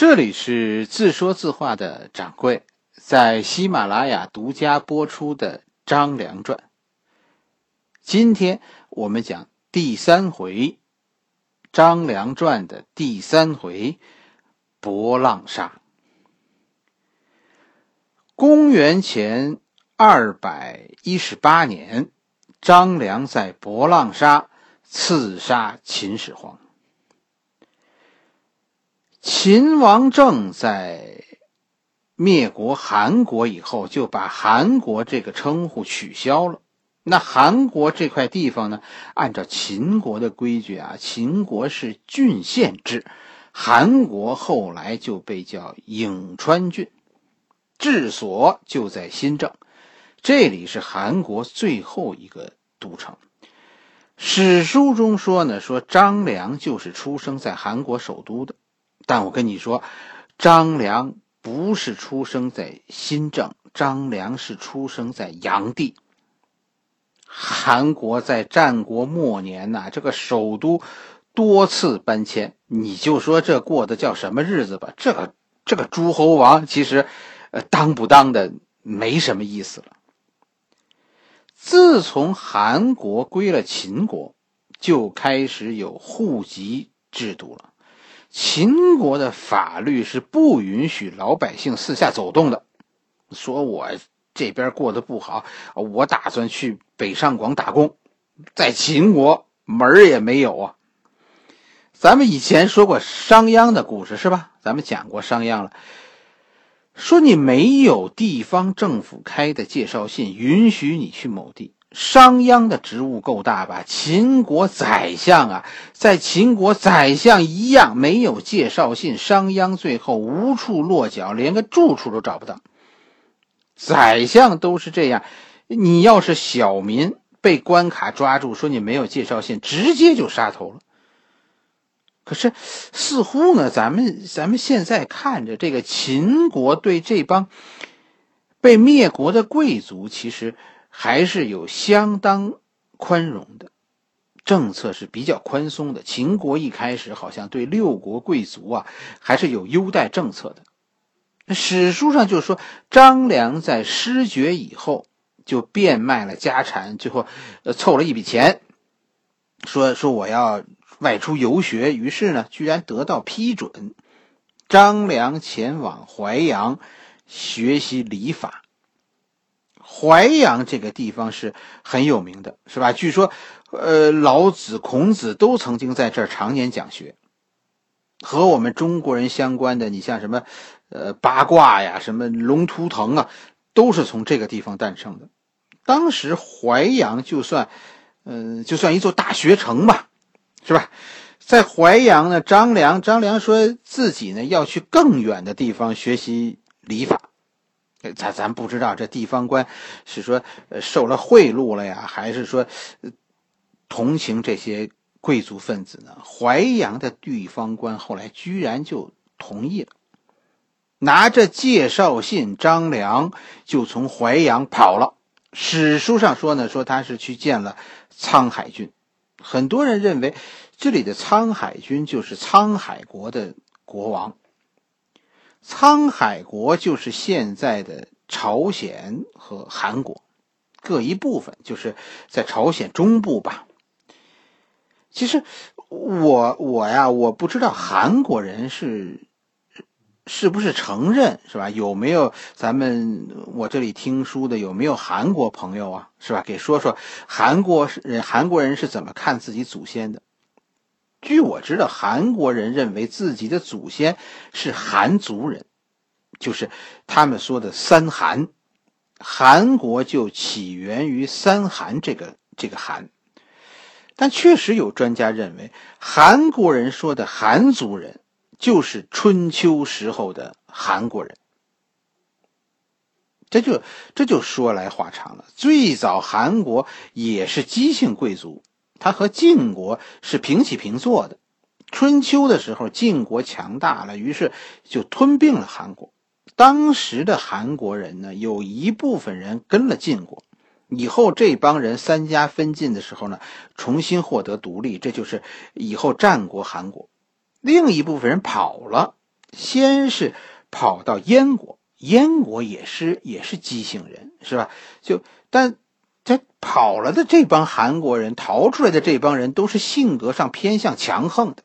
这里是自说自话的掌柜，在喜马拉雅独家播出的《张良传》。今天我们讲第三回《张良传》的第三回“博浪沙”。公元前二百一十八年，张良在博浪沙刺杀秦始皇。秦王政在灭国韩国以后，就把韩国这个称呼取消了。那韩国这块地方呢，按照秦国的规矩啊，秦国是郡县制，韩国后来就被叫颍川郡，治所就在新郑，这里是韩国最后一个都城。史书中说呢，说张良就是出生在韩国首都的。但我跟你说，张良不是出生在新郑，张良是出生在阳地。韩国在战国末年呐，这个首都多次搬迁，你就说这过的叫什么日子吧？这个这个诸侯王其实，呃，当不当的没什么意思了。自从韩国归了秦国，就开始有户籍制度了。秦国的法律是不允许老百姓四下走动的。说我这边过得不好，我打算去北上广打工，在秦国门儿也没有啊。咱们以前说过商鞅的故事是吧？咱们讲过商鞅了，说你没有地方政府开的介绍信，允许你去某地。商鞅的职务够大吧？秦国宰相啊，在秦国宰相一样没有介绍信，商鞅最后无处落脚，连个住处都找不到。宰相都是这样，你要是小民被关卡抓住，说你没有介绍信，直接就杀头了。可是似乎呢，咱们咱们现在看着这个秦国对这帮被灭国的贵族，其实。还是有相当宽容的政策，是比较宽松的。秦国一开始好像对六国贵族啊，还是有优待政策的。史书上就说，张良在失爵以后，就变卖了家产，最后呃凑了一笔钱，说说我要外出游学，于是呢，居然得到批准，张良前往淮阳学习礼法。淮阳这个地方是很有名的，是吧？据说，呃，老子、孔子都曾经在这儿常年讲学。和我们中国人相关的，你像什么，呃，八卦呀，什么龙图腾啊，都是从这个地方诞生的。当时淮阳就算，嗯，就算一座大学城吧，是吧？在淮阳呢，张良，张良说自己呢要去更远的地方学习礼法。咱咱不知道这地方官是说受了贿赂了呀，还是说同情这些贵族分子呢？淮阳的地方官后来居然就同意了，拿着介绍信，张良就从淮阳跑了。史书上说呢，说他是去见了沧海君。很多人认为这里的沧海君就是沧海国的国王。沧海国就是现在的朝鲜和韩国各一部分，就是在朝鲜中部吧。其实我我呀，我不知道韩国人是是不是承认，是吧？有没有咱们我这里听书的有没有韩国朋友啊？是吧？给说说韩国人韩国人是怎么看自己祖先的？据我知道，韩国人认为自己的祖先是韩族人，就是他们说的三韩，韩国就起源于三韩这个这个韩。但确实有专家认为，韩国人说的韩族人就是春秋时候的韩国人。这就这就说来话长了。最早韩国也是姬姓贵族。他和晋国是平起平坐的。春秋的时候，晋国强大了，于是就吞并了韩国。当时的韩国人呢，有一部分人跟了晋国，以后这帮人三家分晋的时候呢，重新获得独立，这就是以后战国韩国。另一部分人跑了，先是跑到燕国，燕国也是也是姬姓人，是吧？就但这跑了的这帮韩国人，逃出来的这帮人，都是性格上偏向强横的，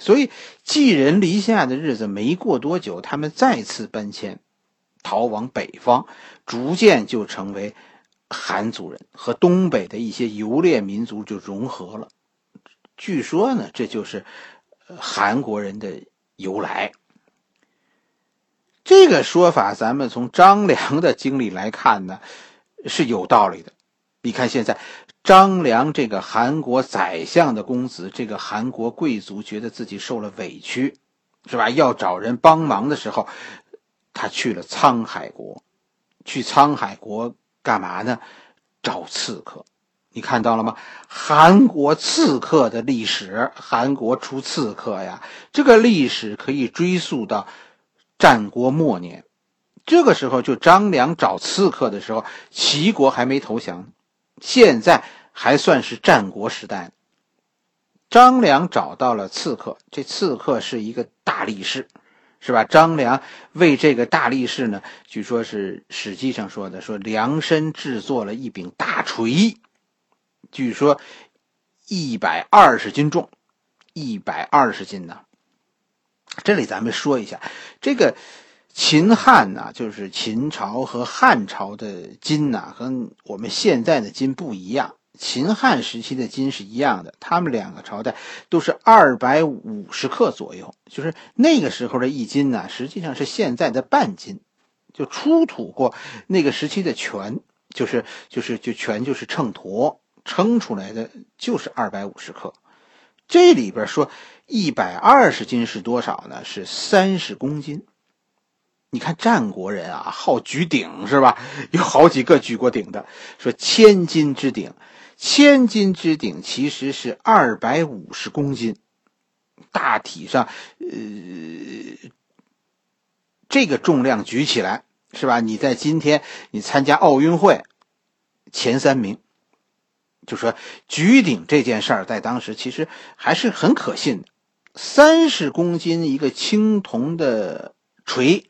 所以寄人篱下的日子没过多久，他们再次搬迁，逃往北方，逐渐就成为韩族人，和东北的一些游猎民族就融合了。据说呢，这就是韩国人的由来。这个说法，咱们从张良的经历来看呢，是有道理的。你看，现在张良这个韩国宰相的公子，这个韩国贵族觉得自己受了委屈，是吧？要找人帮忙的时候，他去了沧海国，去沧海国干嘛呢？找刺客。你看到了吗？韩国刺客的历史，韩国出刺客呀，这个历史可以追溯到战国末年。这个时候，就张良找刺客的时候，齐国还没投降，现在还算是战国时代。张良找到了刺客，这刺客是一个大力士，是吧？张良为这个大力士呢，据说是史记上说的，说量身制作了一柄大锤。据说一百二十斤重，一百二十斤呢。这里咱们说一下，这个秦汉呐，就是秦朝和汉朝的金呐，和我们现在的金不一样。秦汉时期的金是一样的，他们两个朝代都是二百五十克左右，就是那个时候的一斤呢，实际上是现在的半斤。就出土过那个时期的权，就是就是就权就是秤砣。称出来的就是二百五十克，这里边说一百二十斤是多少呢？是三十公斤。你看战国人啊，好举鼎是吧？有好几个举过鼎的。说千斤之鼎，千斤之鼎其实是二百五十公斤。大体上，呃，这个重量举起来是吧？你在今天你参加奥运会前三名。就说举鼎这件事儿，在当时其实还是很可信的。三十公斤一个青铜的锤，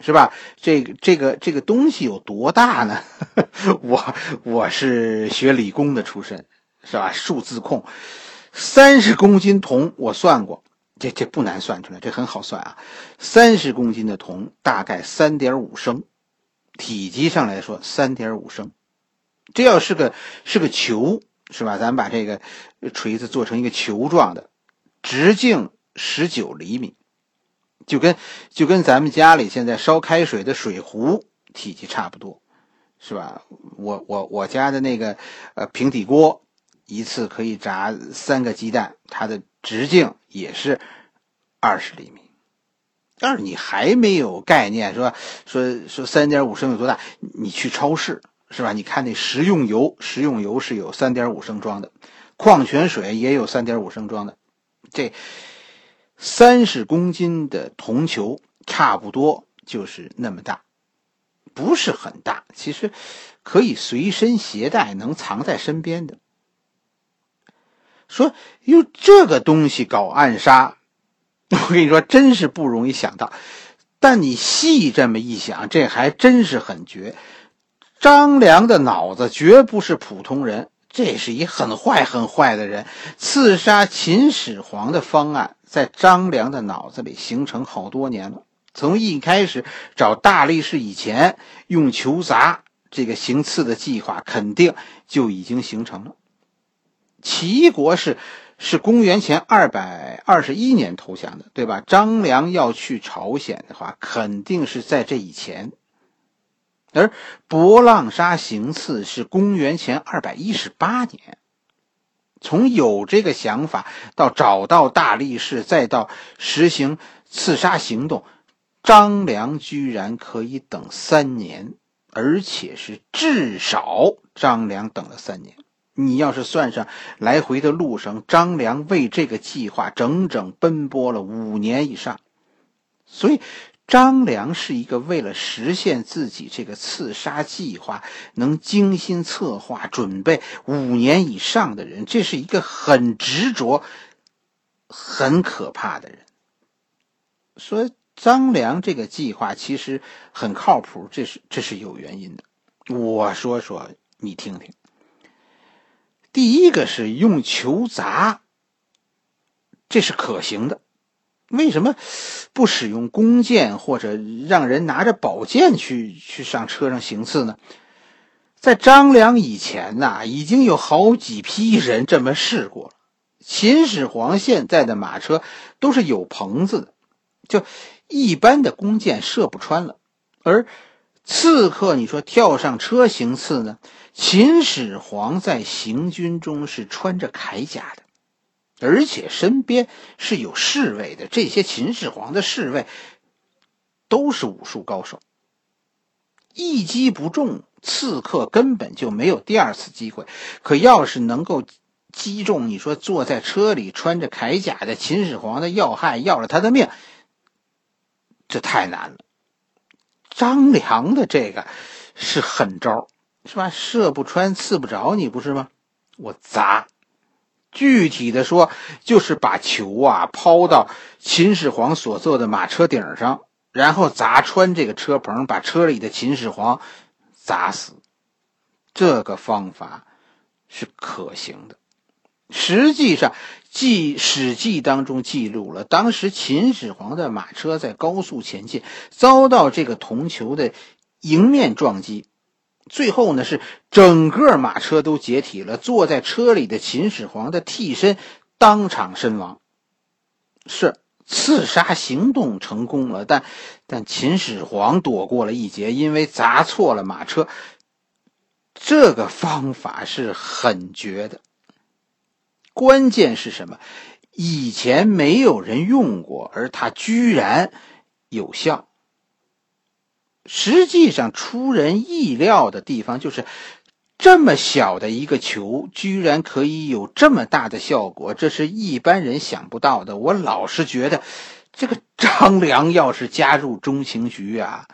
是吧？这个这个这个东西有多大呢？我我是学理工的出身，是吧？数字控，三十公斤铜，我算过，这这不难算出来，这很好算啊。三十公斤的铜大概三点五升，体积上来说三点五升。这要是个是个球，是吧？咱把这个锤子做成一个球状的，直径十九厘米，就跟就跟咱们家里现在烧开水的水壶体积差不多，是吧？我我我家的那个呃平底锅，一次可以炸三个鸡蛋，它的直径也是二十厘米。但是你还没有概念，说说说三点五升有多大？你去超市。是吧？你看那食用油，食用油是有三点五升装的，矿泉水也有三点五升装的。这三十公斤的铜球，差不多就是那么大，不是很大，其实可以随身携带，能藏在身边的。说用这个东西搞暗杀，我跟你说，真是不容易想到。但你细这么一想，这还真是很绝。张良的脑子绝不是普通人，这是一很坏很坏的人。刺杀秦始皇的方案在张良的脑子里形成好多年了。从一开始找大力士以前，用球砸这个行刺的计划肯定就已经形成了。齐国是是公元前二百二十一年投降的，对吧？张良要去朝鲜的话，肯定是在这以前。而博浪沙行刺是公元前二百一十八年，从有这个想法到找到大力士，再到实行刺杀行动，张良居然可以等三年，而且是至少张良等了三年。你要是算上来回的路上，张良为这个计划整整奔波了五年以上，所以。张良是一个为了实现自己这个刺杀计划，能精心策划、准备五年以上的人。这是一个很执着、很可怕的人。说张良这个计划其实很靠谱，这是这是有原因的。我说说你听听。第一个是用球砸，这是可行的。为什么不使用弓箭或者让人拿着宝剑去去上车上行刺呢？在张良以前呐，已经有好几批人这么试过了。秦始皇现在的马车都是有棚子的，就一般的弓箭射不穿了。而刺客，你说跳上车行刺呢？秦始皇在行军中是穿着铠甲的。而且身边是有侍卫的，这些秦始皇的侍卫都是武术高手。一击不中，刺客根本就没有第二次机会。可要是能够击中，你说坐在车里穿着铠甲的秦始皇的要害，要了他的命，这太难了。张良的这个是狠招，是吧？射不穿，刺不着你，不是吗？我砸。具体的说，就是把球啊抛到秦始皇所坐的马车顶上，然后砸穿这个车棚，把车里的秦始皇砸死。这个方法是可行的。实际上，记《史记》当中记录了，当时秦始皇的马车在高速前进，遭到这个铜球的迎面撞击。最后呢，是整个马车都解体了，坐在车里的秦始皇的替身当场身亡。是刺杀行动成功了，但但秦始皇躲过了一劫，因为砸错了马车。这个方法是很绝的。关键是什么？以前没有人用过，而它居然有效。实际上出人意料的地方就是，这么小的一个球，居然可以有这么大的效果，这是一般人想不到的。我老是觉得，这个张良要是加入中情局啊，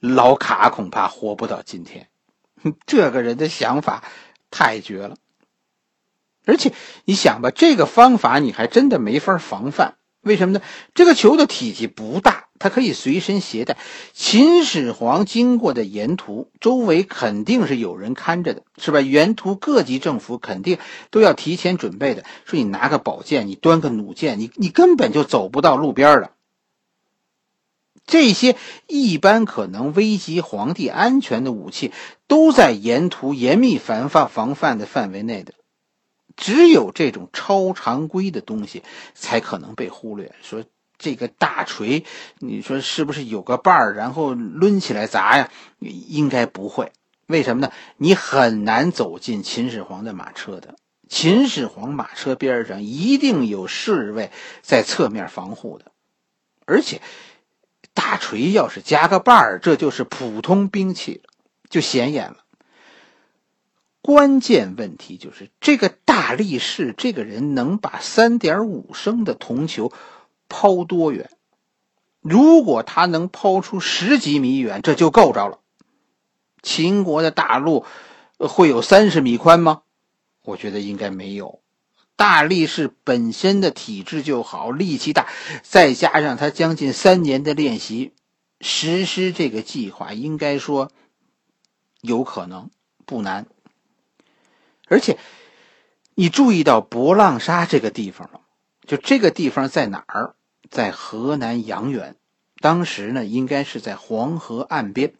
老卡恐怕活不到今天。这个人的想法太绝了，而且你想吧，这个方法你还真的没法防范。为什么呢？这个球的体积不大，它可以随身携带。秦始皇经过的沿途，周围肯定是有人看着的，是吧？沿途各级政府肯定都要提前准备的。说你拿个宝剑，你端个弩箭，你你根本就走不到路边了。这些一般可能危及皇帝安全的武器，都在沿途严密防范防范的范围内的。只有这种超常规的东西才可能被忽略。说这个大锤，你说是不是有个把儿，然后抡起来砸呀？应该不会。为什么呢？你很难走进秦始皇的马车的。秦始皇马车边上一定有侍卫在侧面防护的。而且，大锤要是加个把儿，这就是普通兵器了，就显眼了。关键问题就是这个大力士这个人能把三点五升的铜球抛多远？如果他能抛出十几米远，这就够着了。秦国的大路会有三十米宽吗？我觉得应该没有。大力士本身的体质就好，力气大，再加上他将近三年的练习，实施这个计划应该说有可能，不难。而且，你注意到博浪沙这个地方了？就这个地方在哪儿？在河南阳原。当时呢，应该是在黄河岸边。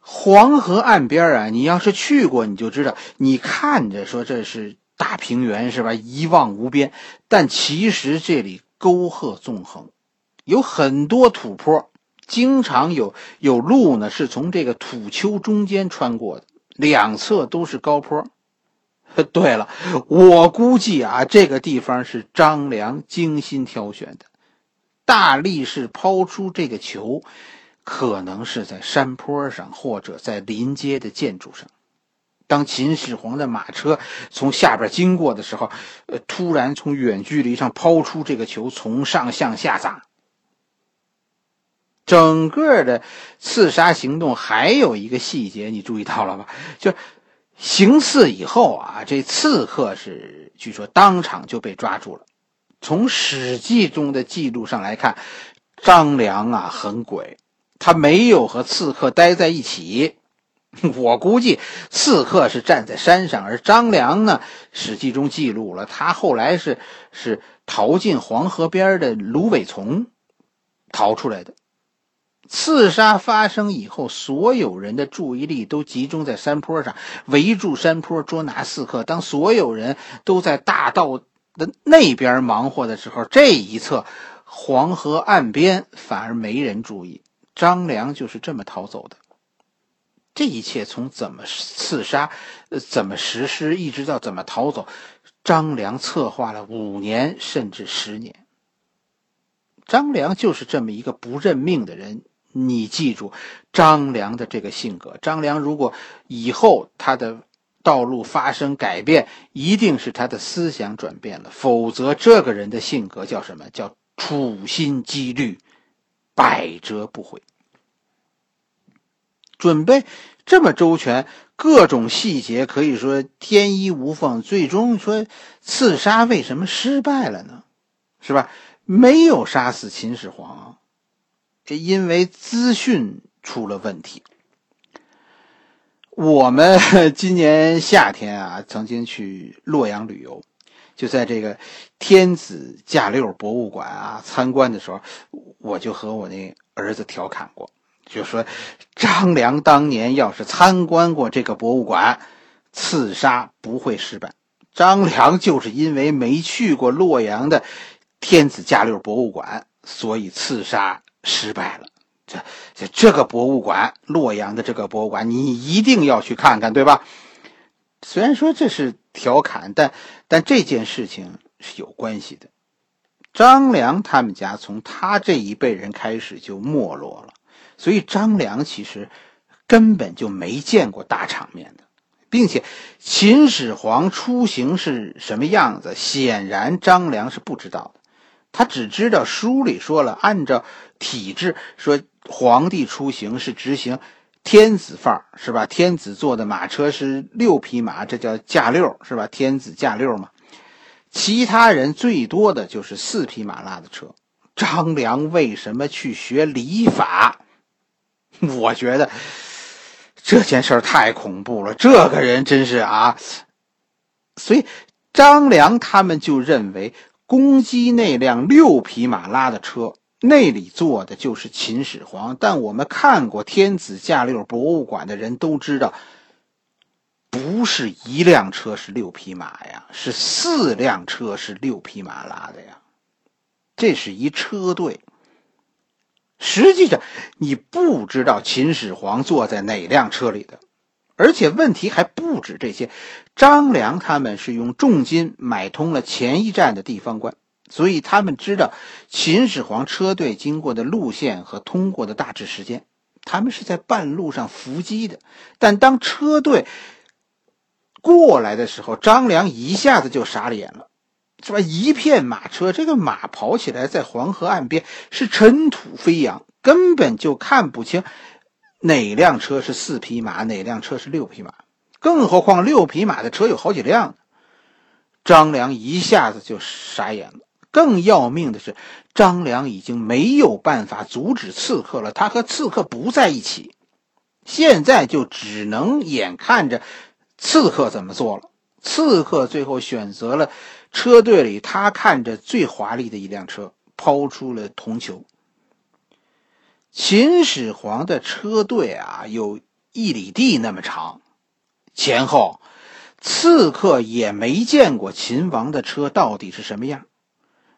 黄河岸边啊，你要是去过，你就知道，你看着说这是大平原是吧？一望无边，但其实这里沟壑纵横，有很多土坡，经常有有路呢，是从这个土丘中间穿过的，两侧都是高坡。对了，我估计啊，这个地方是张良精心挑选的。大力士抛出这个球，可能是在山坡上，或者在临街的建筑上。当秦始皇的马车从下边经过的时候，呃，突然从远距离上抛出这个球，从上向下砸。整个的刺杀行动还有一个细节，你注意到了吗？就。行刺以后啊，这刺客是据说当场就被抓住了。从《史记》中的记录上来看，张良啊，很鬼，他没有和刺客待在一起。我估计刺客是站在山上，而张良呢，史记中记录了他后来是是逃进黄河边的芦苇丛逃出来的。刺杀发生以后，所有人的注意力都集中在山坡上，围住山坡捉拿刺客。当所有人都在大道的那边忙活的时候，这一侧黄河岸边反而没人注意。张良就是这么逃走的。这一切从怎么刺杀、怎么实施，一直到怎么逃走，张良策划了五年甚至十年。张良就是这么一个不认命的人。你记住张良的这个性格。张良如果以后他的道路发生改变，一定是他的思想转变了，否则这个人的性格叫什么？叫处心积虑，百折不回。准备这么周全，各种细节可以说天衣无缝。最终说刺杀为什么失败了呢？是吧？没有杀死秦始皇，这因为资讯出了问题。我们今年夏天啊，曾经去洛阳旅游，就在这个天子驾六博物馆啊参观的时候，我就和我那儿子调侃过。就说张良当年要是参观过这个博物馆，刺杀不会失败。张良就是因为没去过洛阳的天子驾六博物馆，所以刺杀失败了。这这这个博物馆，洛阳的这个博物馆，你一定要去看看，对吧？虽然说这是调侃，但但这件事情是有关系的。张良他们家从他这一辈人开始就没落了。所以张良其实根本就没见过大场面的，并且秦始皇出行是什么样子，显然张良是不知道的。他只知道书里说了，按照体制说，皇帝出行是执行天子范儿，是吧？天子坐的马车是六匹马，这叫驾六，是吧？天子驾六嘛。其他人最多的就是四匹马拉的车。张良为什么去学礼法？我觉得这件事太恐怖了，这个人真是啊！所以张良他们就认为攻击那辆六匹马拉的车，那里坐的就是秦始皇。但我们看过天子驾六博物馆的人都知道，不是一辆车是六匹马呀，是四辆车是六匹马拉的呀，这是一车队。实际上，你不知道秦始皇坐在哪辆车里的，而且问题还不止这些。张良他们是用重金买通了前一站的地方官，所以他们知道秦始皇车队经过的路线和通过的大致时间。他们是在半路上伏击的，但当车队过来的时候，张良一下子就傻了眼了。是吧？一片马车，这个马跑起来在黄河岸边是尘土飞扬，根本就看不清哪辆车是四匹马，哪辆车是六匹马。更何况六匹马的车有好几辆。张良一下子就傻眼了。更要命的是，张良已经没有办法阻止刺客了，他和刺客不在一起，现在就只能眼看着刺客怎么做了。刺客最后选择了。车队里，他看着最华丽的一辆车，抛出了铜球。秦始皇的车队啊，有一里地那么长，前后刺客也没见过秦王的车到底是什么样。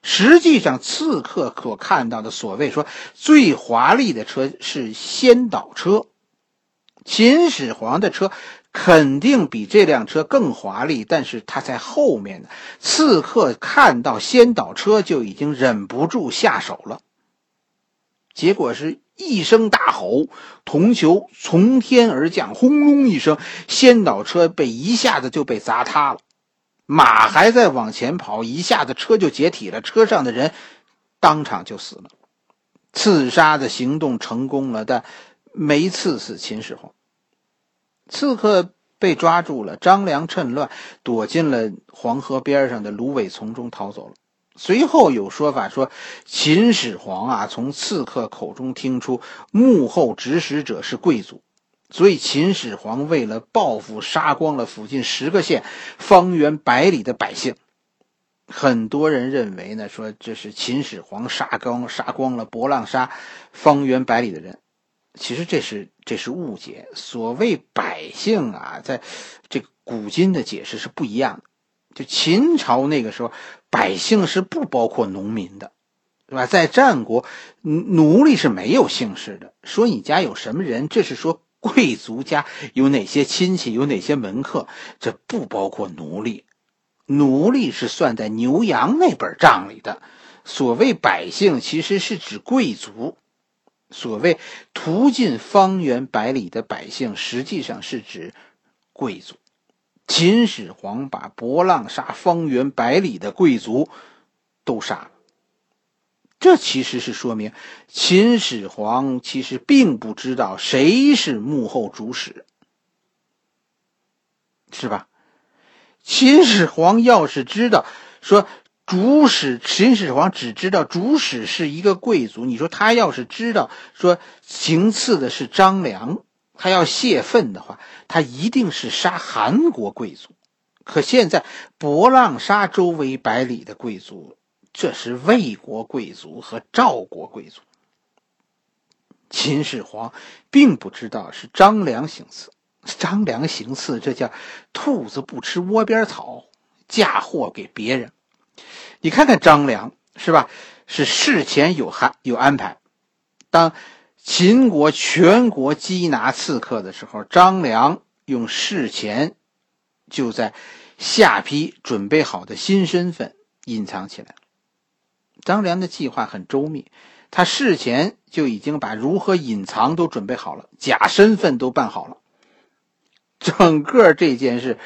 实际上，刺客所看到的所谓说最华丽的车是先导车，秦始皇的车。肯定比这辆车更华丽，但是他在后面呢。刺客看到先导车就已经忍不住下手了，结果是一声大吼，铜球从天而降，轰隆一声，先导车被一下子就被砸塌了。马还在往前跑，一下子车就解体了，车上的人当场就死了。刺杀的行动成功了，但没刺死秦始皇。刺客被抓住了，张良趁乱躲进了黄河边上的芦苇丛中逃走了。随后有说法说，秦始皇啊，从刺客口中听出幕后指使者是贵族，所以秦始皇为了报复，杀光了附近十个县方圆百里的百姓。很多人认为呢，说这是秦始皇杀光杀光了博浪沙方圆百里的人。其实这是这是误解。所谓百姓啊，在这古今的解释是不一样的。就秦朝那个时候，百姓是不包括农民的，对吧？在战国，奴隶是没有姓氏的。说你家有什么人，这是说贵族家有哪些亲戚，有哪些门客，这不包括奴隶。奴隶是算在牛羊那本账里的。所谓百姓，其实是指贵族。所谓途径方圆百里的百姓，实际上是指贵族。秦始皇把博浪沙方圆百里的贵族都杀了，这其实是说明秦始皇其实并不知道谁是幕后主使，是吧？秦始皇要是知道说。主使秦始皇只知道主使是一个贵族，你说他要是知道说行刺的是张良，他要泄愤的话，他一定是杀韩国贵族。可现在博浪沙周围百里的贵族，这是魏国贵族和赵国贵族。秦始皇并不知道是张良行刺，张良行刺，这叫兔子不吃窝边草，嫁祸给别人。你看看张良是吧？是事前有安有安排。当秦国全国缉拿刺客的时候，张良用事前就在下邳准备好的新身份隐藏起来张良的计划很周密，他事前就已经把如何隐藏都准备好了，假身份都办好了。整个这件事，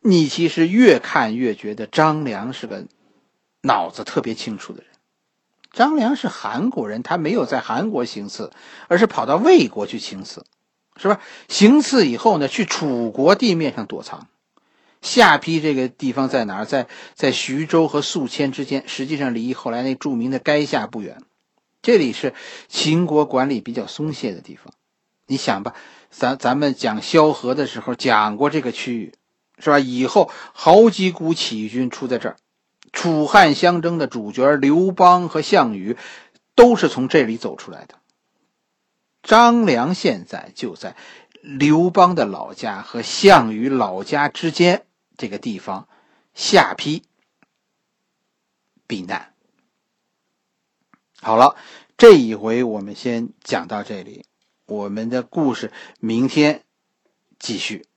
你其实越看越觉得张良是个。脑子特别清楚的人，张良是韩国人，他没有在韩国行刺，而是跑到魏国去行刺，是吧？行刺以后呢，去楚国地面上躲藏。下邳这个地方在哪儿？在在徐州和宿迁之间，实际上离后来那著名的垓下不远。这里是秦国管理比较松懈的地方。你想吧，咱咱们讲萧何的时候讲过这个区域，是吧？以后好几股起义军出在这儿。楚汉相争的主角刘邦和项羽，都是从这里走出来的。张良现在就在刘邦的老家和项羽老家之间这个地方下邳避难。好了，这一回我们先讲到这里，我们的故事明天继续。